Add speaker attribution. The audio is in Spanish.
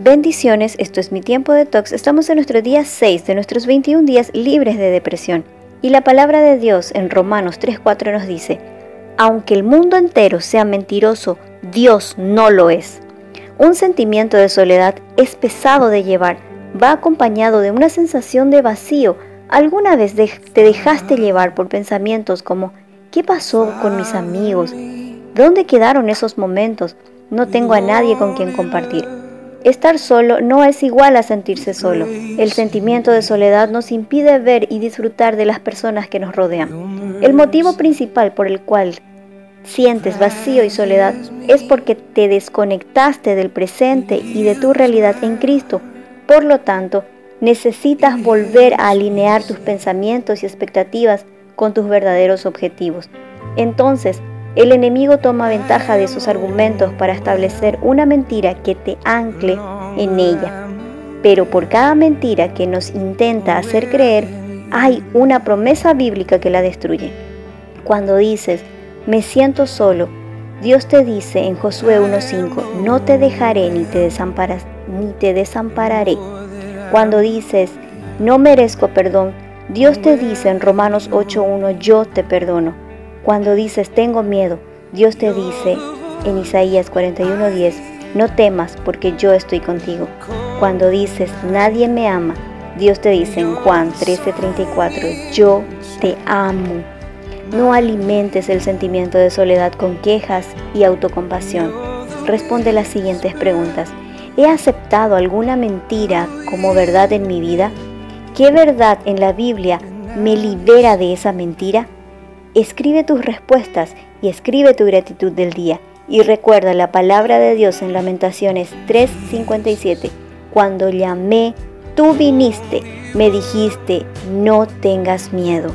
Speaker 1: Bendiciones, esto es mi tiempo de tox. Estamos en nuestro día 6 de nuestros 21 días libres de depresión. Y la palabra de Dios en Romanos 3:4 nos dice, aunque el mundo entero sea mentiroso, Dios no lo es. Un sentimiento de soledad es pesado de llevar, va acompañado de una sensación de vacío. ¿Alguna vez te dejaste llevar por pensamientos como, ¿qué pasó con mis amigos? ¿Dónde quedaron esos momentos? No tengo a nadie con quien compartir. Estar solo no es igual a sentirse solo. El sentimiento de soledad nos impide ver y disfrutar de las personas que nos rodean. El motivo principal por el cual sientes vacío y soledad es porque te desconectaste del presente y de tu realidad en Cristo. Por lo tanto, necesitas volver a alinear tus pensamientos y expectativas con tus verdaderos objetivos. Entonces, el enemigo toma ventaja de sus argumentos para establecer una mentira que te ancle en ella. Pero por cada mentira que nos intenta hacer creer, hay una promesa bíblica que la destruye. Cuando dices, me siento solo, Dios te dice en Josué 1.5, no te dejaré ni te, ni te desampararé. Cuando dices, no merezco perdón, Dios te dice en Romanos 8.1, yo te perdono. Cuando dices tengo miedo, Dios te dice en Isaías 41:10, no temas porque yo estoy contigo. Cuando dices nadie me ama, Dios te dice en Juan 13:34, yo te amo. No alimentes el sentimiento de soledad con quejas y autocompasión. Responde las siguientes preguntas. ¿He aceptado alguna mentira como verdad en mi vida? ¿Qué verdad en la Biblia me libera de esa mentira? Escribe tus respuestas y escribe tu gratitud del día. Y recuerda la palabra de Dios en Lamentaciones 3:57. Cuando llamé, tú viniste, me dijiste, no tengas miedo.